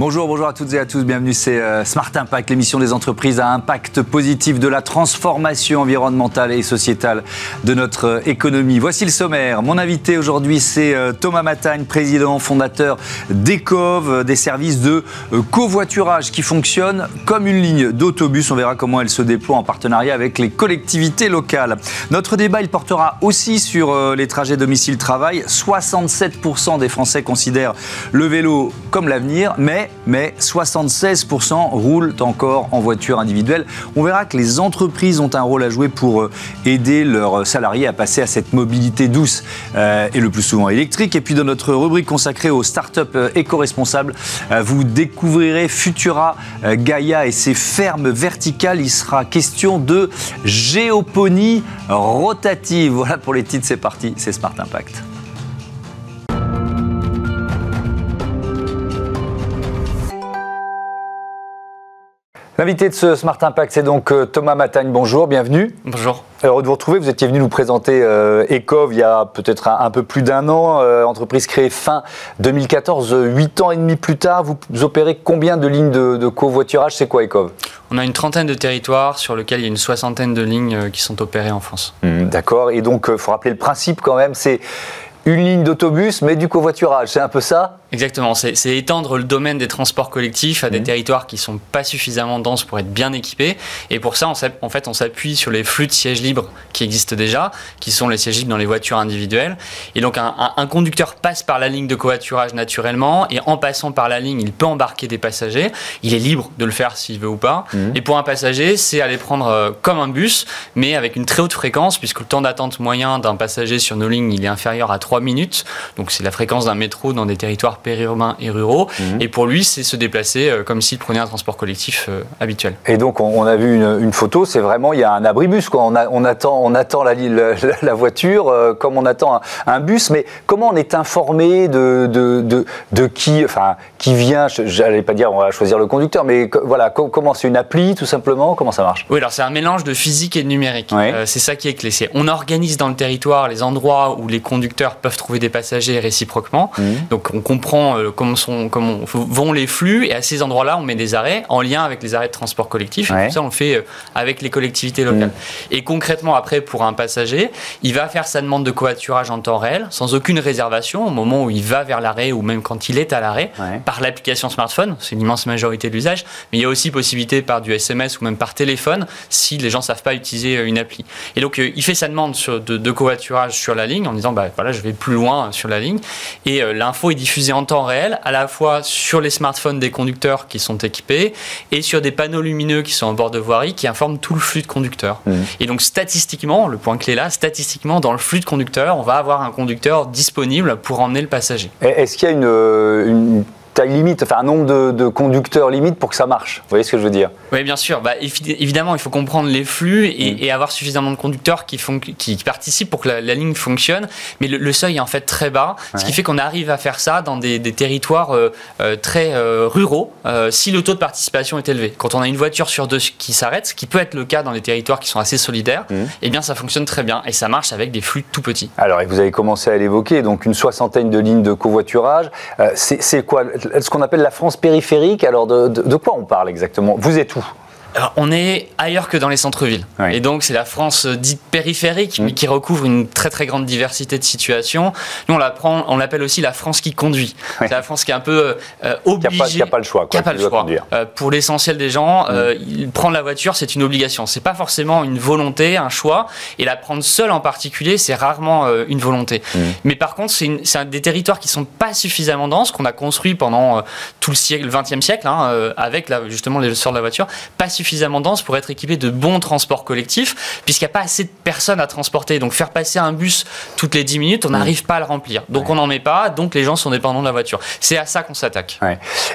Bonjour, bonjour à toutes et à tous. Bienvenue, c'est euh, Smart Impact, l'émission des entreprises à impact positif de la transformation environnementale et sociétale de notre euh, économie. Voici le sommaire. Mon invité aujourd'hui, c'est euh, Thomas Matagne, président fondateur d'Ecov, des services de covoiturage qui fonctionnent comme une ligne d'autobus. On verra comment elle se déploie en partenariat avec les collectivités locales. Notre débat, il portera aussi sur les trajets domicile-travail. 67% des Français considèrent le vélo comme l'avenir, mais mais, 76% roulent encore en voiture individuelle. On verra que les entreprises ont un rôle à jouer pour euh, aider leurs salariés à passer à cette mobilité douce euh, et le plus souvent électrique. Et puis dans notre rubrique consacrée aux startups euh, éco-responsables, vous découvrirez Futura Gaia et ses fermes verticales. Il sera question de géoponie rotative. Voilà pour les titres, c'est parti, c'est Smart Impact. L'invité de ce Smart Impact, c'est donc euh, Thomas Matagne. Bonjour, bienvenue. Bonjour. Heureux de vous retrouver. Vous étiez venu nous présenter euh, Ecov il y a peut-être un, peu plus d'un an. Euh, entreprise créée fin 2014, huit ans et demi plus tard. Vous, opérez combien de lignes de, covoiturage? C'est quoi Ecov? On a une trentaine de territoires sur lesquels il y a une soixantaine de lignes qui sont opérées en France. Mmh, d'accord. Et donc, il faut rappeler le principe quand même. C'est une ligne d'autobus, mais du covoiturage. C'est un peu ça? Exactement, c'est étendre le domaine des transports collectifs à des mmh. territoires qui ne sont pas suffisamment denses pour être bien équipés. Et pour ça, en fait, on s'appuie sur les flux de sièges libres qui existent déjà, qui sont les sièges libres dans les voitures individuelles. Et donc, un, conducteur passe par la ligne de covoiturage naturellement, et en passant par la ligne, il peut embarquer des passagers. Il est libre de le faire s'il veut ou pas. Mmh. Et pour un passager, c'est aller prendre euh, comme un bus, mais avec une très haute fréquence, puisque le temps d'attente moyen d'un passager sur nos lignes, il est inférieur à 3 minutes. Donc, c'est la fréquence d'un métro dans des territoires périurbains et ruraux. Mhm. Et pour lui, c'est se déplacer euh, comme s'il prenait un transport collectif euh, habituel. Et donc, on, a vu une, photo, c'est vraiment, il y a un abribus. Quoi. On, on, attend, on attend la, la, la voiture euh, comme on attend un, bus. Mais comment on est informé de, de, de, qui, enfin, qui vient? J'allais pas dire on va choisir le conducteur, mais voilà, comment c'est une appli tout simplement? Comment ça marche? Oui, alors c'est un mélange de physique et de numérique. c'est ça qui est clé. On organise dans le territoire les endroits où les conducteurs peuvent trouver des passagers réciproquement. Mhm. Donc on comprend euh, comment, sont, comment vont les flux et à ces endroits-là, on met des arrêts en lien avec les arrêts de transport collectif. Et tout ça, on le fait euh, avec les collectivités locales. Mm. Et concrètement, après, pour un passager, il va faire sa demande de covoiturage en temps réel, sans aucune réservation, au moment où il va vers l'arrêt ou même quand il est à l'arrêt, par l'application smartphone. C'est une immense majorité de l'usage. Mais il y a aussi possibilité par du SMS ou même par téléphone si les gens savent pas utiliser euh, une appli. Et donc, il fait sa demande sur, de, covoiturage sur la ligne en disant, bah voilà, je vais plus loin sur la ligne. Et l'info est diffusée en temps réel, à la fois sur les smartphones des conducteurs qui sont équipés et sur des panneaux lumineux qui sont en bord de voirie qui informent tout le flux de conducteurs. Mmh. Et donc statistiquement, le point clé là, statistiquement, dans le flux de conducteurs, on va avoir un conducteur disponible pour emmener le passager. Est-ce qu'il y a une, une taille limite, enfin un nombre de, conducteurs limite pour que ça marche. Vous voyez ce que je veux dire? Oui, bien sûr. Bah, évidemment, il faut comprendre les flux et, mm. avoir suffisamment de conducteurs qui, font, qui, participent pour que la, ligne fonctionne. Mais le, seuil est en fait très bas, ce qui fait qu'on arrive à faire ça dans des, territoires euh, euh, très euh, ruraux si le taux de participation est élevé. Quand on a une voiture sur deux qui s'arrête, ce qui peut être le cas dans les territoires qui sont assez solidaires, mm. eh bien ça fonctionne très bien et ça marche avec des flux tout petits. Alors, et vous avez commencé à l'évoquer, donc une soixantaine de lignes de covoiturage. c'est quoi ce qu'on appelle la France périphérique. Alors de, quoi on parle exactement? Vous êtes où? On est ailleurs que dans les centres-villes. Et donc, c'est la France euh, dite périphérique, mais mm. qui recouvre une très très grande diversité de situations. Nous, on on l'appelle aussi la France qui conduit. C'est la France qui est un peu euh, obligée. Qui n'a pas, le choix. Qui n'a pas le choix. Euh, pour l'essentiel des gens, mm. prendre la voiture, c'est une obligation. C'est pas forcément une volonté, un choix. Et la prendre seule en particulier, c'est rarement une volonté. Mm. Mais par contre, c'est des territoires qui sont pas suffisamment denses, qu'on a construit pendant tout le siècle, le 20e siècle, hein, avec justement les sorts de la voiture, pas suffisamment dense pour être équipé de bons transports collectifs, puisqu'il n'y a pas assez de personnes à transporter. Donc faire passer un bus toutes les 10 minutes, on mm. n'arrive pas à le remplir. Donc on n'en met pas, donc les gens sont dépendants de la voiture. C'est à ça qu'on s'attaque.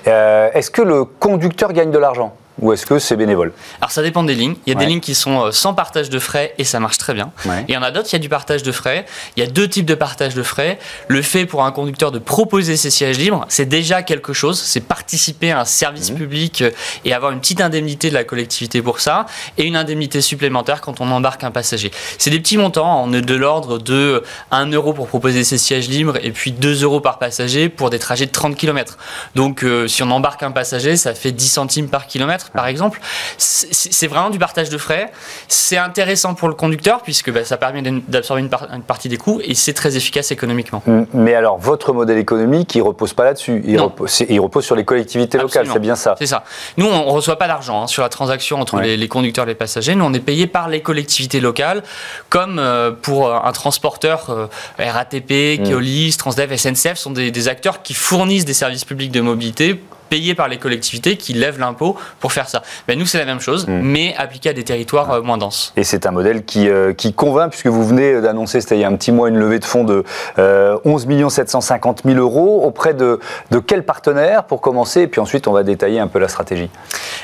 Euh, est-ce que le conducteur gagne de l'argent? Ou est-ce que c'est bénévole Alors ça dépend des lignes. Il y a des lignes qui sont euh, sans partage de frais et ça marche très bien. Et il y en a d'autres, il y a du partage de frais. Il y a deux types de partage de frais. Le fait pour un conducteur de proposer ses sièges libres, c'est déjà quelque chose. C'est participer à un service mmh. public euh, et avoir une petite indemnité de la collectivité pour ça et une indemnité supplémentaire quand on embarque un passager. C'est des petits montants, on est de l'ordre de 1 euro pour proposer ses sièges libres et puis 2 euros par passager pour des trajets de 30 km. Donc euh, si on embarque un passager, ça fait 10 centimes par kilomètre par exemple. C'est vraiment du partage de frais. C'est intéressant pour le conducteur puisque bah, ça permet d'absorber une, partie des coûts et c'est très efficace économiquement. Mais alors votre modèle économique, il repose pas là-dessus. Il, il, repose sur les collectivités locales, c'est bien ça. C'est ça. Nous, on ne reçoit pas d'argent hein, sur la transaction entre les, conducteurs et les passagers. Nous, on est payé par les collectivités locales, comme euh, pour un transporteur euh, RATP, mm. Keolis, Transdev, SNCF sont des acteurs qui fournissent des services publics de mobilité payés par les collectivités qui lèvent l'impôt pour faire ça. Ben, nous, c'est la même chose, mm. mais appliqué à des territoires euh, moins denses. Et c'est un modèle qui, euh, qui convainc, puisque vous venez d'annoncer, c'était il y a un petit mois, une levée de fonds de 11 750 000 euros. Auprès de, de quels partenaires pour commencer? Et puis ensuite, on va détailler un peu la stratégie.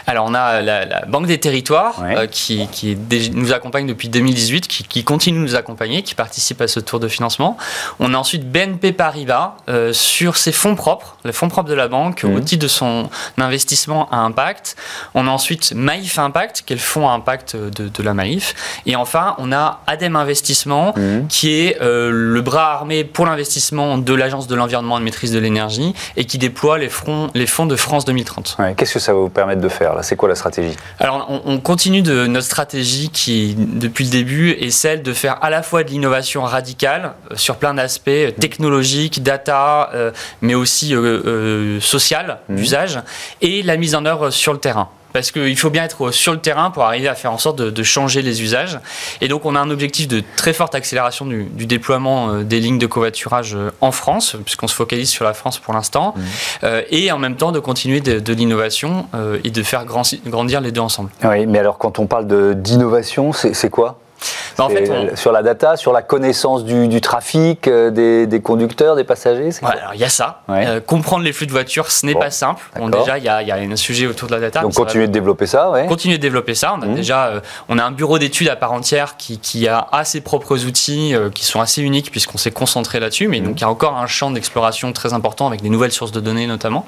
Alors, on a la, Banque des Territoires euh, qui, qui nous accompagne depuis 2018, qui, qui, continue de nous accompagner, qui participe à ce tour de financement. On a ensuite BNP Paribas sur ses fonds propres, les fonds propres de la banque, au mm. titre de son investissement à impact. On a ensuite Maïf Impact, qui est le fonds à impact de, la Maïf. Et enfin, on a Adem Investissement, mhm. qui est euh, le bras armé pour l'investissement de l'Agence de l'environnement et de maîtrise de l'énergie et qui déploie les, les fonds de France 2030. Qu'est-ce que ça va vous permettre de faire C'est quoi la stratégie? Alors, on, continue de notre stratégie qui, depuis le début, est celle de faire à la fois de l'innovation radicale euh, sur plein d'aspects euh, technologiques, data, mais aussi euh, social, mhm et la mise en œuvre sur le terrain parce qu'il faut bien être sur le terrain pour arriver à faire en sorte de, changer les usages. Et donc on a un objectif de très forte accélération du, déploiement euh, des lignes de covoiturage euh, en France, puisqu'on se focalise sur la France pour l'instant, mmh. euh, et en même temps de continuer de, l'innovation et de faire grandir les deux ensemble. Oui, mais alors quand on parle d'innovation, c'est quoi? Bah, sur la data, sur la connaissance du, trafic, euh, des, conducteurs, des passagers Il y a ça. Euh, comprendre les flux de voitures, ce n'est pas simple. Bon, déjà, il y, a un sujet autour de la data. Donc, continuer de développer ça. Ouais. Continuer de développer ça. On a mmh. déjà euh, on a un bureau d'études à part entière qui, a à ses propres outils qui sont assez uniques puisqu'on s'est concentré là-dessus. Mais mmh. donc, il y a encore un champ d'exploration très important avec des nouvelles sources de données notamment.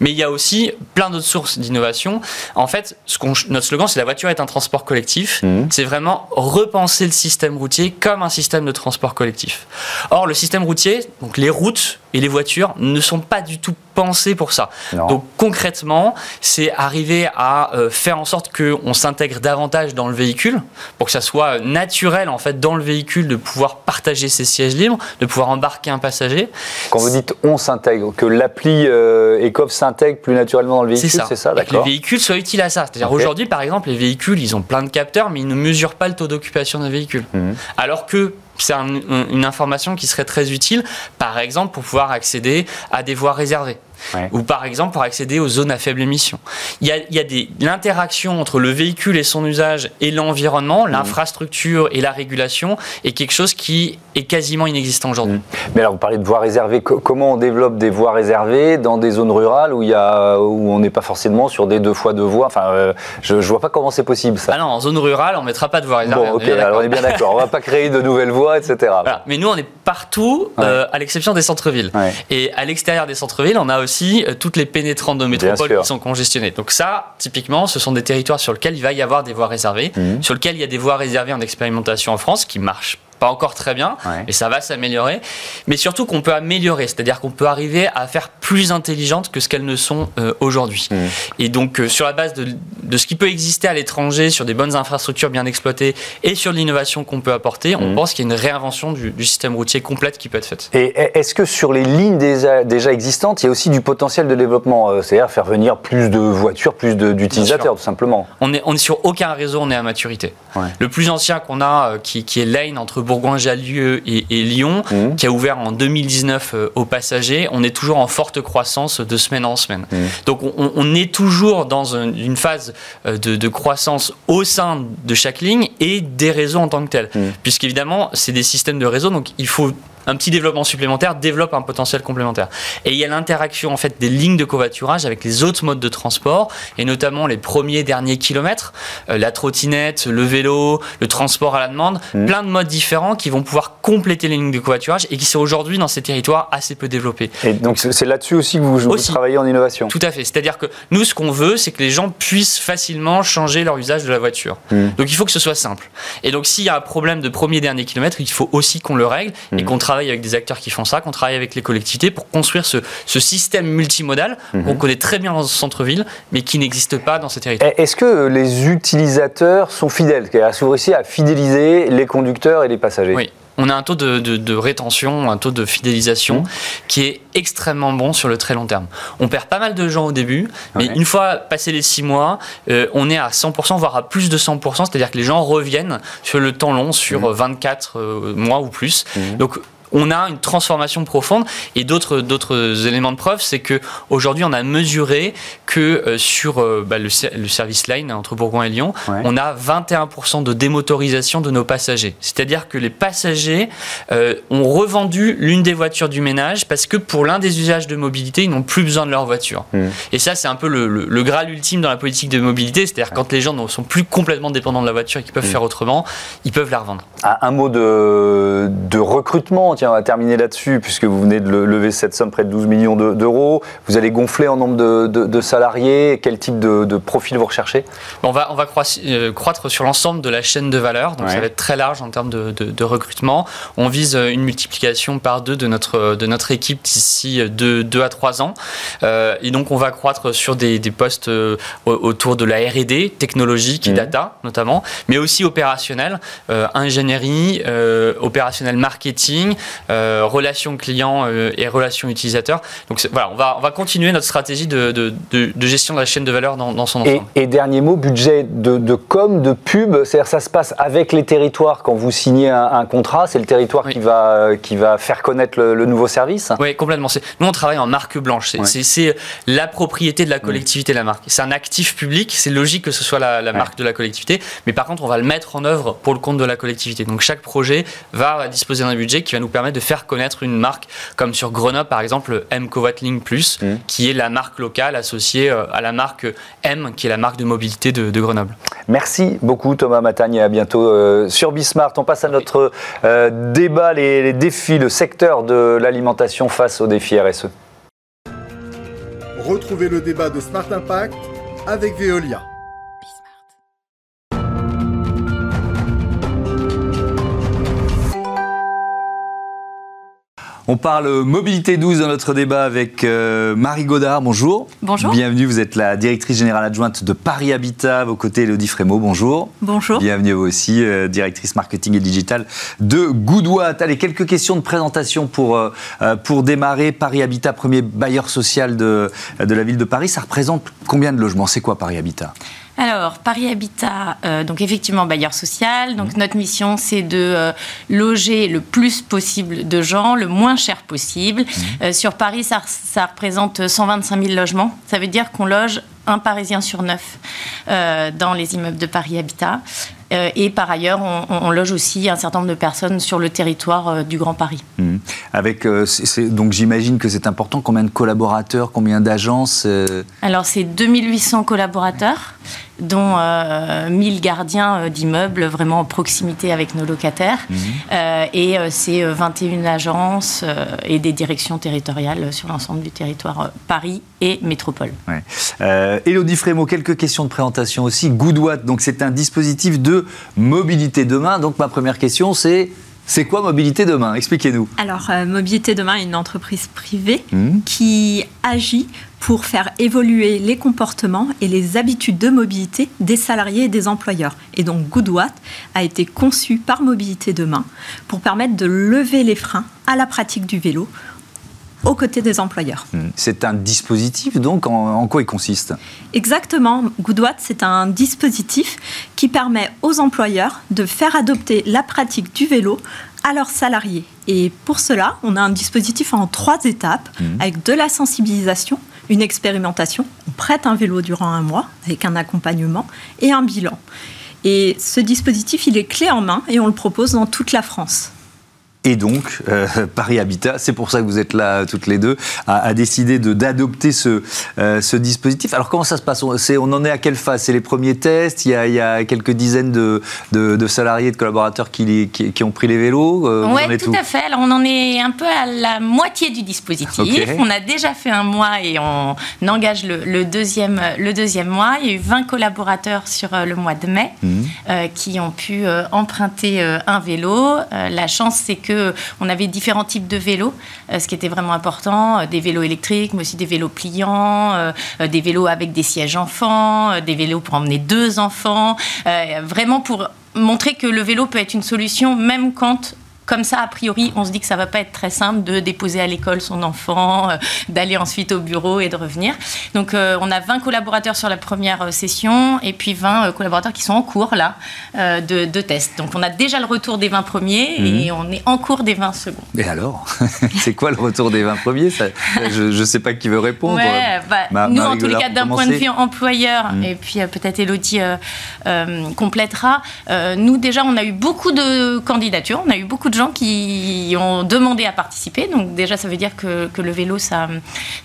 Mais il y a aussi plein d'autres sources d'innovation. En fait, ce notre slogan, c'est la voiture est un transport collectif. Mmh. C'est vraiment repenser le système routier comme un système de transport collectif. Or, le système routier, donc les routes et les voitures, ne sont pas du tout pensées pour ça. Donc concrètement, c'est arriver à euh, faire en sorte qu'on s'intègre davantage dans le véhicule, pour que ça soit naturel en fait dans le véhicule de pouvoir partager ses sièges libres, de pouvoir embarquer un passager. Quand vous dites on s'intègre, que l'appli euh, ECOV s'intègre plus naturellement dans le véhicule, c'est ça, d'accord Que les véhicules soient utiles à ça. C'est-à-dire aujourd'hui, par exemple, les véhicules, ils ont plein de capteurs, mais ils ne mesurent pas le taux d'occupation d'un véhicule. Mhm. Alors que c'est une information qui serait très utile, par exemple, pour pouvoir accéder à des voies réservées. Ou par exemple pour accéder aux zones à faible émission. Il y a, il l'interaction entre le véhicule et son usage et l'environnement, mmh. l'infrastructure et la régulation est quelque chose qui est quasiment inexistant aujourd'hui. Mmh. Mais alors vous parlez de voies réservées. Comment on développe des voies réservées dans des zones rurales où, il y a, où on n'est pas forcément sur des deux fois deux voies? Enfin, euh, je ne vois pas comment c'est possible ça. Ah non, en zone rurale, on ne mettra pas de voies réservées. Bon, ok, alors on est bien d'accord. on ne va pas créer de nouvelles voies, etc. Mais nous, on est partout, euh, à l'exception des centres-villes. Et à l'extérieur des centres-villes, on a aussi euh, toutes les pénétrantes de métropole qui sont congestionnées. Donc ça, typiquement, ce sont des territoires sur lesquels il va y avoir des voies réservées, mmh. sur lesquels il y a des voies réservées en expérimentation en France qui marchent pas encore très bien, mais ça va s'améliorer. Mais surtout qu'on peut améliorer, c'est-à-dire qu'on peut arriver à faire plus intelligentes que ce qu'elles ne sont euh, aujourd'hui. Mmh. Et donc, euh, sur la base de, de, ce qui peut exister à l'étranger, sur des bonnes infrastructures bien exploitées et sur l'innovation qu'on peut apporter, on mmh. pense qu'il y a une réinvention du, système routier complète qui peut être faite. Et est-ce que sur les lignes déjà, déjà, existantes, il y a aussi du potentiel de développement euh, C'est-à-dire faire venir plus de voitures, plus d'utilisateurs, tout simplement? On est, on est sur aucun réseau, on est à maturité. Le plus ancien qu'on a, qui, qui est Lane entre Bourgoin-Jallieu et, Lyon, mmh. qui a ouvert en 2019 euh, aux passagers. On est toujours en forte croissance de semaine en semaine. Mmh. Donc on, est toujours dans une phase euh, de, croissance au sein de chaque ligne et des réseaux en tant que tels. Mmh. Puisqu'évidemment, c'est des systèmes de réseau, donc il faut un petit développement supplémentaire développe un potentiel complémentaire. Et il y a l'interaction en fait des lignes de covoiturage avec les autres modes de transport et notamment les premiers derniers kilomètres, euh, la trottinette, le vélo, le transport à la demande, mmh. plein de modes différents qui vont pouvoir compléter les lignes de covoiturage et qui sont aujourd'hui dans ces territoires assez peu développés. Et donc c'est là-dessus aussi que vous, travaillez en innovation. Tout à fait. C'est-à-dire que nous, ce qu'on veut, c'est que les gens puissent facilement changer leur usage de la voiture. Mmh. Donc il faut que ce soit simple. Et donc s'il y a un problème de premier dernier kilomètre, il faut aussi qu'on le règle et mmh. qu'on travaille avec des acteurs qui font ça, qu'on travaille avec les collectivités pour construire ce, système multimodal qu'on connaît très bien dans ce centre-ville, mais qui n'existe pas dans ces territoires. Est-ce que les utilisateurs sont fidèles Est-ce que à fidéliser les conducteurs et les passagers? Oui on a un taux de, rétention, un taux de fidélisation mmh. qui est extrêmement bon sur le très long terme. On perd pas mal de gens au début, mais une fois passé les six mois, euh, on est à 100%, voire à plus de 100%, c'est-à-dire que les gens reviennent sur le temps long, sur 24 mmh. euh, mois ou plus. Mmh. Donc on a une transformation profonde. Et d'autres, d'autres éléments de preuve, c'est que aujourd'hui, on a mesuré que euh, sur euh, bah, le, service line entre Bourgoin et Lyon, on a 21% de démotorisation de nos passagers. C'est-à-dire que les passagers euh, ont revendu l'une des voitures du ménage parce que pour l'un des usages de mobilité, ils n'ont plus besoin de leur voiture. Hmm. Et ça, c'est un peu le, graal ultime dans la politique de mobilité. C'est-à-dire quand les gens ne sont plus complètement dépendants de la voiture et qu'ils peuvent hmm. faire autrement, ils peuvent la revendre. Ah, un mot de, de recrutement tiens, on va terminer là-dessus, puisque vous venez de lever cette somme, près de 12 millions d'euros. Vous allez gonfler en nombre de, salariés. Quel type de, profil vous recherchez? On va, on va euh, croître, sur l'ensemble de la chaîne de valeur, donc ça va être très large en termes de, recrutement. On vise une multiplication par deux de notre, de notre équipe d'ici 2 à 3 ans. Euh, et donc on va croître sur des, postes euh, autour de la R&D, technologique et mmh. data notamment, mais aussi opérationnel, ingénierie, opérationnel marketing, euh, relations clients euh, et relations utilisateurs. Donc voilà, on va, on va continuer notre stratégie de, de, de, gestion de la chaîne de valeur dans, dans son ensemble. Et, dernier mot, budget de, com, de pub, c'est-à-dire ça se passe avec les territoires quand vous signez un, contrat, c'est le territoire qui, va, qui va faire connaître le, nouveau service Oui, complètement. Nous, on travaille en marque blanche. C'est la propriété de la collectivité, la marque. C'est un actif public, c'est logique que ce soit la, la marque de la collectivité, mais par contre, on va le mettre en œuvre pour le compte de la collectivité. Donc chaque projet va disposer d'un budget qui va nous permettre de faire connaître une marque, comme sur Grenoble par exemple, M Covatling Plus, mmh. qui est la marque locale associée euh, à la marque M, qui est la marque de mobilité de, Grenoble. Merci beaucoup Thomas Matagne et à bientôt euh, sur Bismart. On passe à notre euh, débat, les, les défis, le secteur de l'alimentation face aux défis RSE. Retrouvez le débat de Smart Impact avec Veolia. On parle mobilité douce dans notre débat avec euh, Marie Godard. Bonjour. Bonjour. Bienvenue. Vous êtes la directrice générale adjointe de Paris Habitat. vos côtés, Elodie Frémaux. Bonjour. Bonjour. Bienvenue vous aussi, euh, directrice marketing et digital de Goodwatt. Allez, quelques questions de présentation pour, euh, pour démarrer. Paris Habitat, premier bailleur social de, de la ville de Paris. Ça représente combien de logements? C'est quoi Paris Habitat? Alors, Paris Habitat, euh, donc effectivement bailleur social. Donc mmh. notre mission, c'est de euh, loger le plus possible de gens, le moins cher possible. Mmh. Euh, sur Paris, ça, ça, représente 125 000 logements. Ça veut dire qu'on loge un Parisien sur neuf dans les immeubles de Paris Habitat. Euh, et par ailleurs, on, loge aussi un certain nombre de personnes sur le territoire euh, du Grand Paris. Mmh. Avec, donc j'imagine que c'est important. Combien de collaborateurs, combien d'agences Alors c'est 2800 collaborateurs dont 1000 gardiens d'immeubles vraiment en proximité avec nos locataires. Mmh. et c'est 21 agences et des directions territoriales sur l'ensemble du territoire Paris et métropole. Ouais. Elodie Frémaux, quelques questions de présentation aussi. Goodwatt, donc c'est un dispositif de mobilité demain. Donc ma première question, c'est c'est quoi Mobilité Demain? Expliquez-nous. Alors, euh, Mobilité Demain est une entreprise privée mmh. qui agit pour faire évoluer les comportements et les habitudes de mobilité des salariés et des employeurs. Et donc, Goodwatt a été conçu par Mobilité Demain pour permettre de lever les freins à la pratique du vélo aux côtés des employeurs. Hmm. C'est un dispositif, donc en, quoi il consiste? Exactement. Goodwatt, c'est un dispositif qui permet aux employeurs de faire adopter la pratique du vélo à leurs salariés. Et pour cela, on a un dispositif en trois étapes, hmm. avec de la sensibilisation, une expérimentation, on prête un vélo durant un mois, avec un accompagnement et un bilan. Et ce dispositif, il est clé en main et on le propose dans toute la France. Et donc, euh, Paris Habitat, c'est pour ça que vous êtes là toutes les deux, a, décidé d'adopter ce, euh, ce dispositif. Alors comment ça se passe? On, on en est à quelle phase? C'est les premiers tests? Il y, a, il y, a, quelques dizaines de, de, salariés, de collaborateurs qui, qui, ont pris les vélos euh, Oui, tout, à fait. Alors on en est un peu à la moitié du dispositif. On a déjà fait un mois et on engage le, deuxième, le deuxième mois. Il y a eu 20 collaborateurs sur le mois de mai mmh. qui ont pu emprunter un vélo. la chance, c'est que on avait différents types de vélos, euh, ce qui était vraiment important, euh, des vélos électriques, mais aussi des vélos pliants, euh, des vélos avec des sièges enfants, des vélos pour emmener deux enfants, vraiment pour montrer que le vélo peut être une solution même quand comme ça, a priori, on se dit que ça va pas être très simple de déposer à l'école son enfant, euh, d'aller ensuite au bureau et de revenir. Donc, euh, on a 20 collaborateurs sur la première euh, session et puis 20 collaborateurs qui sont en cours là de, de tests. Donc, on a déjà le retour des 20 premiers et mhm. on est en cours des 20 seconds. Et alors C'est quoi le retour des 20 premiers? Je ne sais pas qui veut répondre. Bah, nous, en tous les cas, d'un point de vue employeur, mhm. et puis peut-être Elodie complétera, nous déjà, on a eu beaucoup de candidatures, on a eu beaucoup de gens qui ont demandé à participer. Donc déjà, ça veut dire que, que le vélo, ça,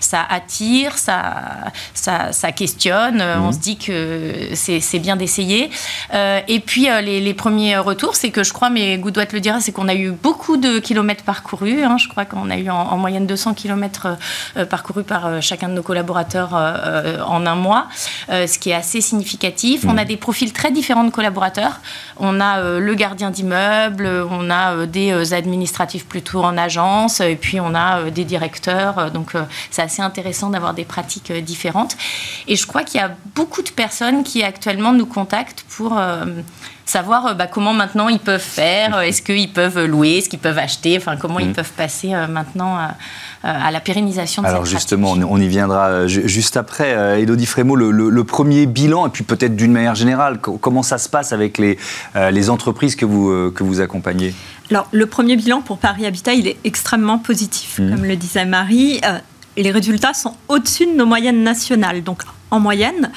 ça attire, ça, ça, ça questionne. On mhm. se dit que c'est bien d'essayer. Euh, et puis, euh, les, les, premiers retours, c'est que je crois, mais Goudoit le dira, c'est qu'on a eu beaucoup de kilomètres parcourus. Hein. Je crois qu'on a eu en, moyenne 200 kilomètres euh, parcourus par chacun de nos collaborateurs en un mois, ce qui est assez significatif. On mhm. a des profils très différents de collaborateurs. On a le gardien d'immeuble, on a des euh, administratifs plutôt en agence, et puis on a euh, des directeurs. Euh, donc c'est assez intéressant d'avoir des pratiques différentes. Et je crois qu'il y a beaucoup de personnes qui actuellement nous contactent pour savoir bah, comment maintenant ils peuvent faire, est-ce qu'ils peuvent louer, est-ce qu'ils peuvent acheter, enfin comment ils mmh. peuvent passer maintenant à la pérennisation de Alors justement, on y viendra juste après. Elodie Frémaux, le, premier bilan, et puis peut-être d'une manière générale, comment ça se passe avec les, les entreprises que vous, que vous accompagnez? Alors, le premier bilan pour Paris Habitat, il est extrêmement positif. Mmh. Comme le disait Marie, euh, les résultats sont au-dessus de nos moyennes nationales. Donc, en moyenne,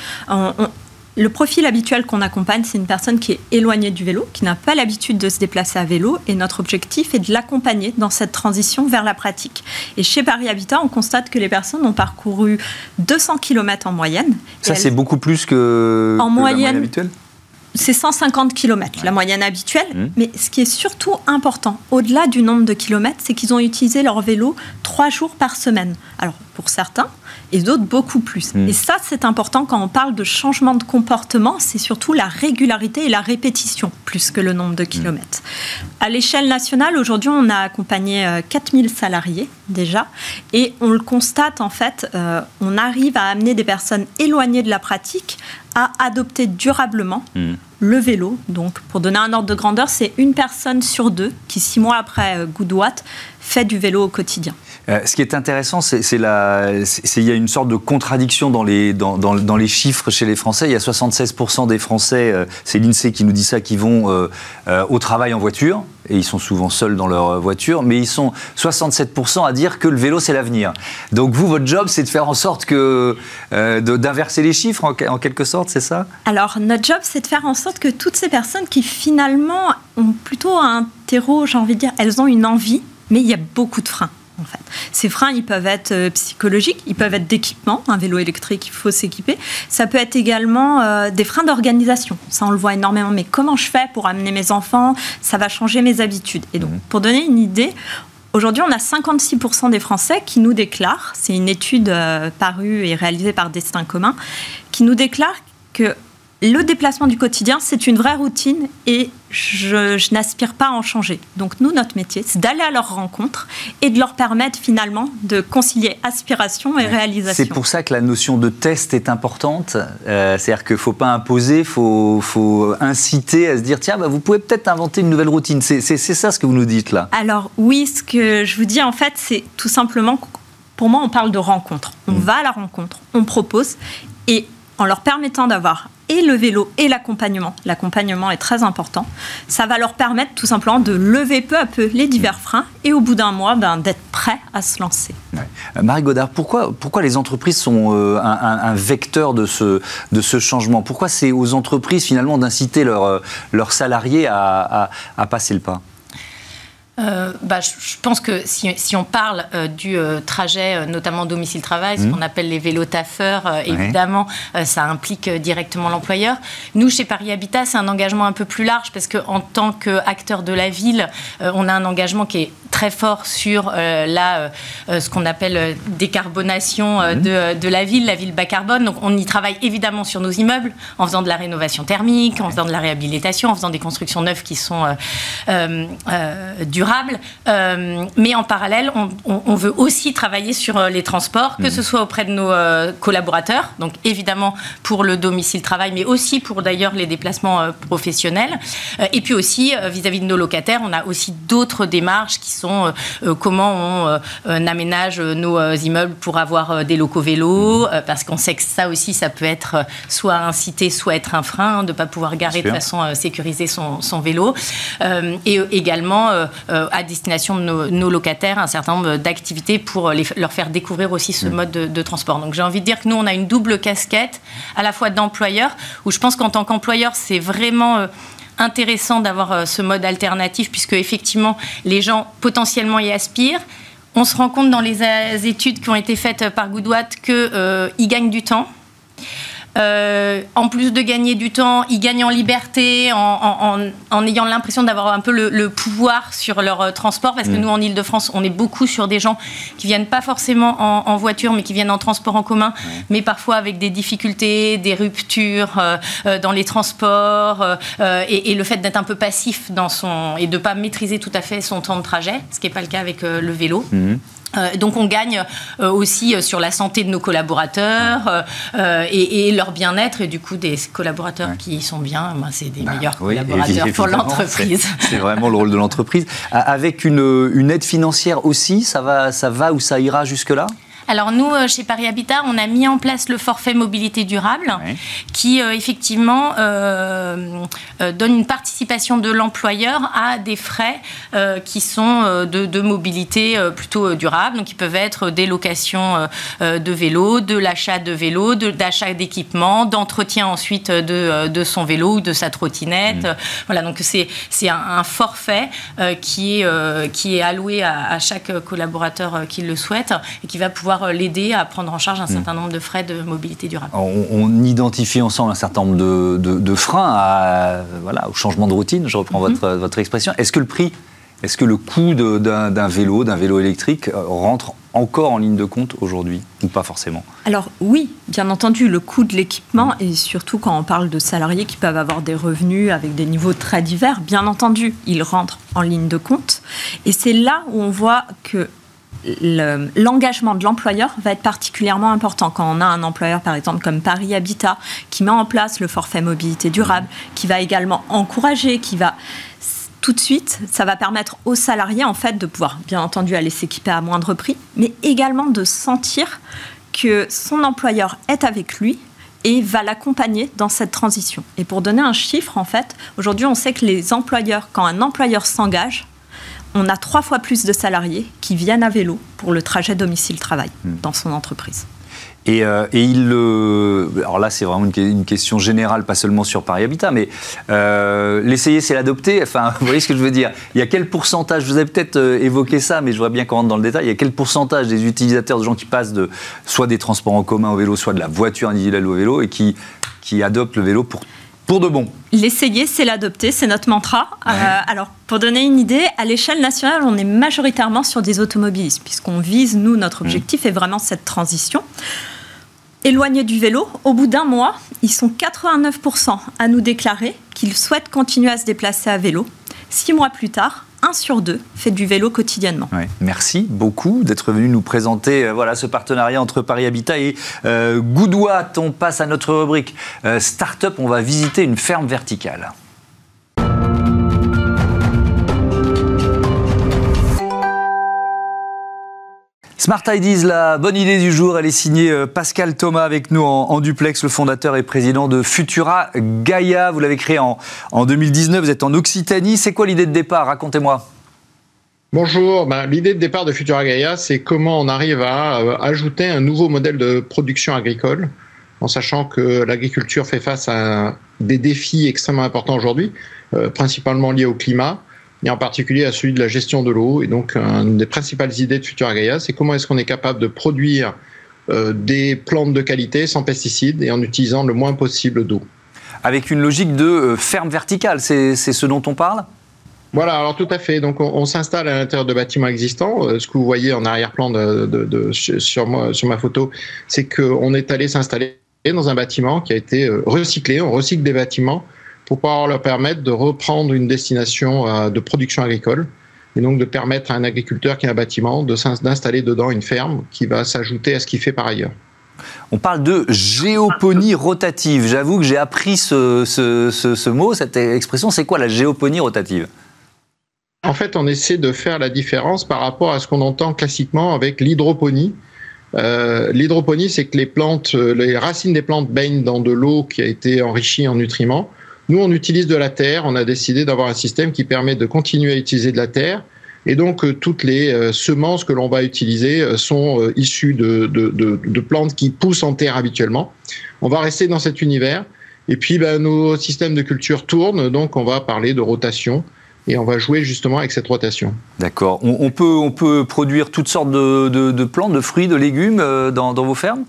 le profil habituel qu'on accompagne, c'est une personne qui est éloignée du vélo, qui n'a pas l'habitude de se déplacer à vélo. Et notre objectif est de l'accompagner dans cette transition vers la pratique. Et chez Paris Habitat, on constate que les personnes ont parcouru 200 km en moyenne. Ça, c'est beaucoup plus que, en moyenne, la moyenne habituelle? c'est 150 km, la moyenne habituelle. Mmh. Mais ce qui est surtout important, au-delà du nombre de kilomètres, c'est qu'ils ont utilisé leur vélo trois jours par semaine. Alors, pour certains, et d'autres beaucoup plus. Mmh. Et ça, c'est important quand on parle de changement de comportement, c'est surtout la régularité et la répétition, plus que le nombre de mmh. kilomètres. À l'échelle nationale, aujourd'hui, on a accompagné 4000 euh, salariés déjà, et on le constate, en fait, euh, on arrive à amener des personnes éloignées de la pratique à adopter durablement hmm. le vélo. Donc, pour donner un ordre de grandeur, c'est une personne sur deux qui, six mois après euh, Goodwatt, fait du vélo au quotidien. Euh, ce qui est intéressant, c'est qu'il y a une sorte de contradiction dans les, chiffres chez les Français. Il y a 76% des Français, euh, c'est l'INSEE qui nous dit ça, qui vont au travail en voiture, et ils sont souvent seuls dans leur voiture, mais ils sont 67% à dire que le vélo, c'est l'avenir. Donc vous, votre job, c'est de faire en sorte que d'inverser les chiffres, en quelque sorte c'est ça? Alors, notre job, c'est de faire en sorte que toutes ces personnes qui finalement ont plutôt un terreau, j'ai envie de dire, elles ont une envie, mais il y a beaucoup de freins. En fait. Ces freins, ils peuvent être euh, psychologiques, ils peuvent être d'équipement. Un vélo électrique, il faut s'équiper. Ça peut être également euh, des freins d'organisation. Ça, on le voit énormément. Mais comment je fais pour amener mes enfants? Ça va changer mes habitudes. Et donc, mmh. pour donner une idée, Aujourd'hui, on a 56% des Français qui nous déclarent, c'est une étude euh, parue et réalisée par Destin commun, qui nous déclarent que le déplacement du quotidien, c'est une vraie routine et je, n'aspire pas à en changer. Donc nous, notre métier, c'est d'aller à leur rencontre et de leur permettre finalement de concilier aspiration et réalisation. C'est pour ça que la notion de test est importante. Euh, c'est-à-dire qu'il ne faut pas imposer, il faut, inciter à se dire, tiens, bah, vous pouvez peut-être inventer une nouvelle routine. C'est ça ce que vous nous dites là. Alors oui, ce que je vous dis en fait, c'est tout simplement, pour moi, on parle de rencontre. On mmh. va à la rencontre, on propose et en leur permettant d'avoir et le vélo et l'accompagnement. L'accompagnement est très important. Ça va leur permettre tout simplement de lever peu à peu les divers freins et au bout d'un mois, ben, d'être prêts à se lancer. Euh, Marie Godard, pourquoi, pourquoi les entreprises sont euh, un, vecteur de ce, de ce changement? Pourquoi c'est aux entreprises finalement d'inciter leurs leur salariés à, à passer le pas? Euh, bah, je pense que si, si on parle euh, du euh, trajet, notamment domicile-travail, ce mmh. qu'on appelle les vélos taffeurs, évidemment, ça implique directement l'employeur. Nous, chez Paris Habitat, c'est un engagement un peu plus large parce qu'en tant qu'acteur de la ville, on a un engagement qui est très fort sur la, ce qu'on appelle décarbonation mmh. de, de, la ville, la ville bas carbone. Donc, on y travaille évidemment sur nos immeubles en faisant de la rénovation thermique, en faisant de la réhabilitation, en faisant des constructions neuves qui sont durables euh, mais en parallèle, on, veut aussi travailler sur euh, les transports, que mhm. ce soit auprès de nos euh, collaborateurs, donc évidemment pour le domicile travail, mais aussi pour d'ailleurs les déplacements professionnels. et puis aussi vis-à-vis de nos locataires, on a aussi d'autres démarches qui sont comment on aménage nos immeubles pour avoir des locaux vélos, mhm. parce qu'on sait que ça aussi, ça peut être soit incité, soit être un frein, de ne pas pouvoir garer de façon sécurisée son, son vélo. et également à destination de nos, locataires un certain nombre d'activités pour leur faire découvrir aussi ce mm. mode de, transport. Donc j'ai envie de dire que nous, on a une double casquette, à la fois d'employeur, où je pense qu'en tant qu'employeur, c'est vraiment euh, intéressant d'avoir euh, ce mode alternatif, puisque effectivement, les gens potentiellement y aspirent. On se rend compte dans les études qui ont été faites par Goodwatt qu'ils gagnent du temps. Euh, en plus de gagner du temps, ils gagnent en liberté, en, ayant l'impression d'avoir un peu le, pouvoir sur leur euh, transport, parce que mm. nous, en Ile-de-France, on est beaucoup sur des gens qui viennent pas forcément en, voiture, mais qui viennent en transport en commun, mais parfois avec des difficultés, des ruptures euh, dans les transports, et, le fait d'être un peu passif dans son et de pas maîtriser tout à fait son temps de trajet, ce qui n'est pas le cas avec le vélo. Mm. Euh, donc on gagne euh, aussi euh, sur la santé de nos collaborateurs et, leur bien-être et du coup des collaborateurs qui sont bien, ben, c'est des bah meilleurs collaborateurs pour l'entreprise. C'est vraiment le rôle de l'entreprise. Avec une, une, aide financière aussi, ça va, ça va ou ça ira jusque-là? Alors nous, euh, chez Paris Habitat, on a mis en place le forfait mobilité durable, qui euh, effectivement euh, donne une participation de l'employeur à des frais qui sont de, mobilité plutôt durable. Donc ils peuvent être des locations de vélos, de l'achat de vélos, d'achat d'équipements, d'entretien ensuite de, son vélo ou de sa trottinette. Mmh. Voilà, donc c'est un, forfait qui, est, qui est alloué à, à chaque collaborateur qui le souhaite et qui va pouvoir euh, l'aider à prendre en charge un certain nombre de frais de mobilité durable. On, identifie ensemble un certain nombre de, freins à, voilà, au changement de routine, je reprends mhm. votre, votre expression. Est-ce que le prix, est-ce que le coût d'un vélo, d'un vélo électrique euh, rentre encore en ligne de compte aujourd'hui ou pas forcément? Alors oui, bien entendu, le coût de l'équipement et surtout quand on parle de salariés qui peuvent avoir des revenus avec des niveaux très divers, bien entendu, il rentre en ligne de compte. Et c'est là où on voit que l'engagement de l'employeur va être particulièrement important. Quand on a un employeur, par exemple, comme Paris Habitat, qui met en place le forfait mobilité durable, qui va également encourager, qui va tout de suite, ça va permettre aux salariés, en fait, de pouvoir, bien entendu, aller s'équiper à moindre prix, mais également de sentir que son employeur est avec lui et va l'accompagner dans cette transition. Et pour donner un chiffre, en fait, aujourd'hui, on sait que les employeurs, quand un employeur s'engage, on a trois fois plus de salariés qui viennent à vélo pour le trajet domicile-travail hmm. dans son entreprise. Et, euh, il, alors là, c'est vraiment une, question générale, pas seulement sur Paris Habitat, mais euh, l'essayer, c'est l'adopter. Enfin, vous voyez ce que je veux dire Il y a quel pourcentage Vous avez peut-être euh, évoqué ça, mais je vois bien qu'on rentre dans le détail. Il y a quel pourcentage des utilisateurs, de gens qui passent de soit des transports en commun au vélo, soit de la voiture individuelle au vélo, et qui, qui adoptent le vélo pour pour de bon. L'essayer, c'est l'adopter, c'est notre mantra. Euh, alors, pour donner une idée, à l'échelle nationale, on est majoritairement sur des automobilistes, puisqu'on vise, nous, notre mmh. objectif est vraiment cette transition. Éloignés du vélo, au bout d'un mois, ils sont 89% à nous déclarer qu'ils souhaitent continuer à se déplacer à vélo. Six mois plus tard, un sur deux fait du vélo quotidiennement. Merci beaucoup d'être venu nous présenter euh, voilà, ce partenariat entre Paris Habitat et euh, On passe à notre rubrique euh, Startup. On va visiter une ferme verticale. Smart Ideas, la bonne idée du jour, elle est signée euh, Pascal Thomas avec nous en, duplex, le fondateur et président de Futura Gaia. Vous l'avez créé en, 2019, vous êtes en Occitanie. C'est quoi l'idée de départ? Racontez-moi. Bonjour, ben, l'idée de départ de Futura Gaia, c'est comment on arrive à euh, ajouter un nouveau modèle de production agricole, en sachant que l'agriculture fait face à des défis extrêmement importants aujourd'hui, euh, principalement liés au climat, et en particulier à celui de la gestion de l'eau. Et donc, une des principales idées de Futura Gaia, c'est comment est-ce qu'on est capable de produire euh, des plantes de qualité sans pesticides et en utilisant le moins possible d'eau. Avec une logique de euh, ferme verticale, c'est ce dont on parle? Voilà, alors tout à fait. Donc on, s'installe à l'intérieur de bâtiments existants. Euh, ce que vous voyez en arrière-plan de, sur, moi, sur ma photo, c'est qu'on est allé s'installer dans un bâtiment qui a été recyclé. On recycle des bâtiments pour pouvoir leur permettre de reprendre une destination de production agricole et donc de permettre à un agriculteur qui a un bâtiment d'installer dedans une ferme qui va s'ajouter à ce qu'il fait par ailleurs. On parle de géoponie rotative. J'avoue que j'ai appris ce, mot, cette expression. C'est quoi la géoponie rotative? En fait, on essaie de faire la différence par rapport à ce qu'on entend classiquement avec l'hydroponie. Euh, l'hydroponie, c'est que les plantes, les racines des plantes baignent dans de l'eau qui a été enrichie en nutriments nous, on utilise de la terre. On a décidé d'avoir un système qui permet de continuer à utiliser de la terre. Et donc, euh, toutes les euh, semences que l'on va utiliser euh, sont issues de, plantes qui poussent en terre habituellement. On va rester dans cet univers. Et puis, ben, nos systèmes de culture tournent. Donc, on va parler de rotation. Et on va jouer justement avec cette rotation. D'accord. On, peut, produire toutes sortes de, plantes, de fruits, de légumes dans vos fermes?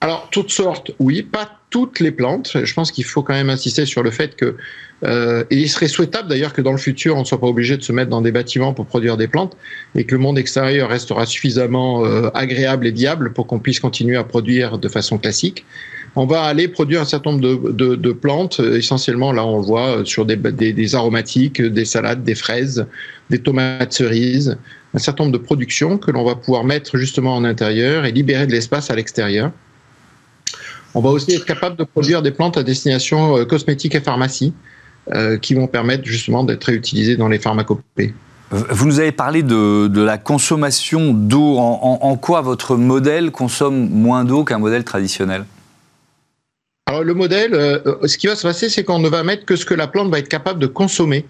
Alors, toutes sortes, oui, pas toutes les plantes. Je pense qu'il faut quand même insister sur le fait que, euh, il serait souhaitable d'ailleurs que dans le futur, on ne soit pas obligé de se mettre dans des bâtiments pour produire des plantes et que le monde extérieur restera suffisamment euh, agréable et viable pour qu'on puisse continuer à produire de façon classique. On va aller produire un certain nombre de, de, plantes, essentiellement là on voit sur des, des, aromatiques, des salades, des fraises, des tomates cerises, un certain nombre de productions que l'on va pouvoir mettre justement en intérieur et libérer de l'espace à l'extérieur. On va aussi être capable de produire des plantes à destination euh, cosmétique et pharmacie euh, qui vont permettre justement d'être réutilisées dans les pharmacopées. Vous nous avez parlé de, la consommation d'eau. En, quoi votre modèle consomme moins d'eau qu'un modèle traditionnel? Alors le modèle, euh, ce qui va se passer, c'est qu'on ne va mettre que ce que la plante va être capable de consommer.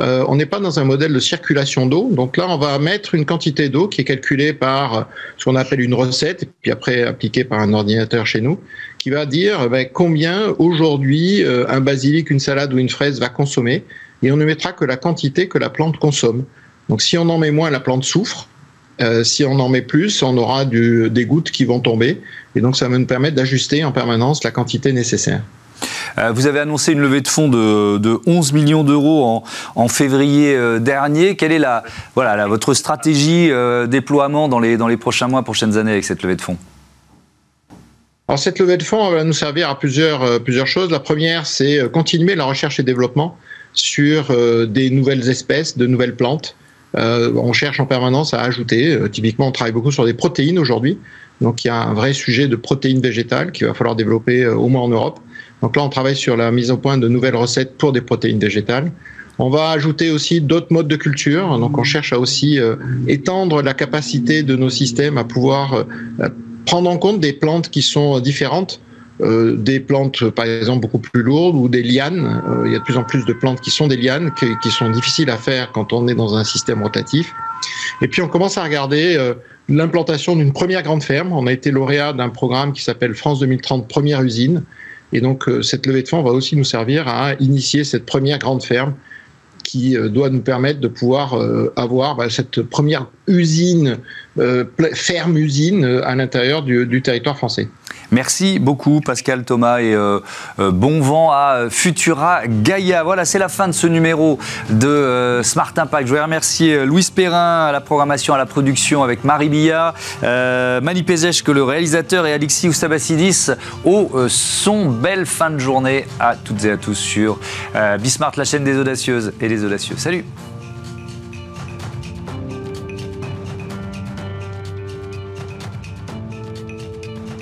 On n'est pas dans un modèle de circulation d'eau. Donc là, on va mettre une quantité d'eau qui est calculée par ce qu'on appelle une recette, puis après appliquée par un ordinateur chez nous, qui va dire ben, combien aujourd'hui euh, un basilic, une salade ou une fraise va consommer, et on ne mettra que la quantité que la plante consomme. Donc si on en met moins, la plante souffre. Euh, si on en met plus, on aura des gouttes qui vont tomber. Et donc ça va nous permettre d'ajuster en permanence la quantité nécessaire. Euh, vous avez annoncé une levée de fonds de, 11 millions d'euros en, février dernier. Quelle est votre stratégie déploiement dans les, prochains mois, prochaines années avec cette levée de fonds? Cette levée de fonds va nous servir à plusieurs, euh, choses. La première, c'est euh, continuer la recherche et développement sur euh, des nouvelles espèces, de nouvelles plantes. on cherche en permanence à ajouter. typiquement, on travaille beaucoup sur des protéines aujourd'hui. Donc il y a un vrai sujet de protéines végétales qu'il va falloir développer au moins en Europe. Donc là, on travaille sur la mise au point de nouvelles recettes pour des protéines végétales. On va ajouter aussi d'autres modes de culture. Donc on cherche à aussi étendre la capacité de nos systèmes à pouvoir prendre en compte des plantes qui sont différentes. Euh, des plantes, par exemple, beaucoup plus lourdes ou des lianes. Euh, il y a de plus en plus de plantes qui sont des lianes, qui, sont difficiles à faire quand on est dans un système rotatif. Et puis, on commence à regarder euh, l'implantation d'une première grande ferme. On a été lauréat d'un programme qui s'appelle France 2030 Première Usine. Et donc, cette levée de fonds va aussi nous servir à initier cette première grande ferme qui doit nous permettre de pouvoir avoir bah, cette première usine euh, ferme usine euh, à l'intérieur du, territoire français. Merci beaucoup Pascal Thomas et euh, bon vent à Futura Gaia. Voilà, c'est la fin de ce numéro de Smart Impact. Je voudrais remercier Louis Perrin à la programmation, à la production avec Marie Billa, Mani que le réalisateur et Alexis Oustabassidis au son. Belle fin de journée à toutes et à tous sur Bismart, la chaîne des audacieuses et des audacieux. Salut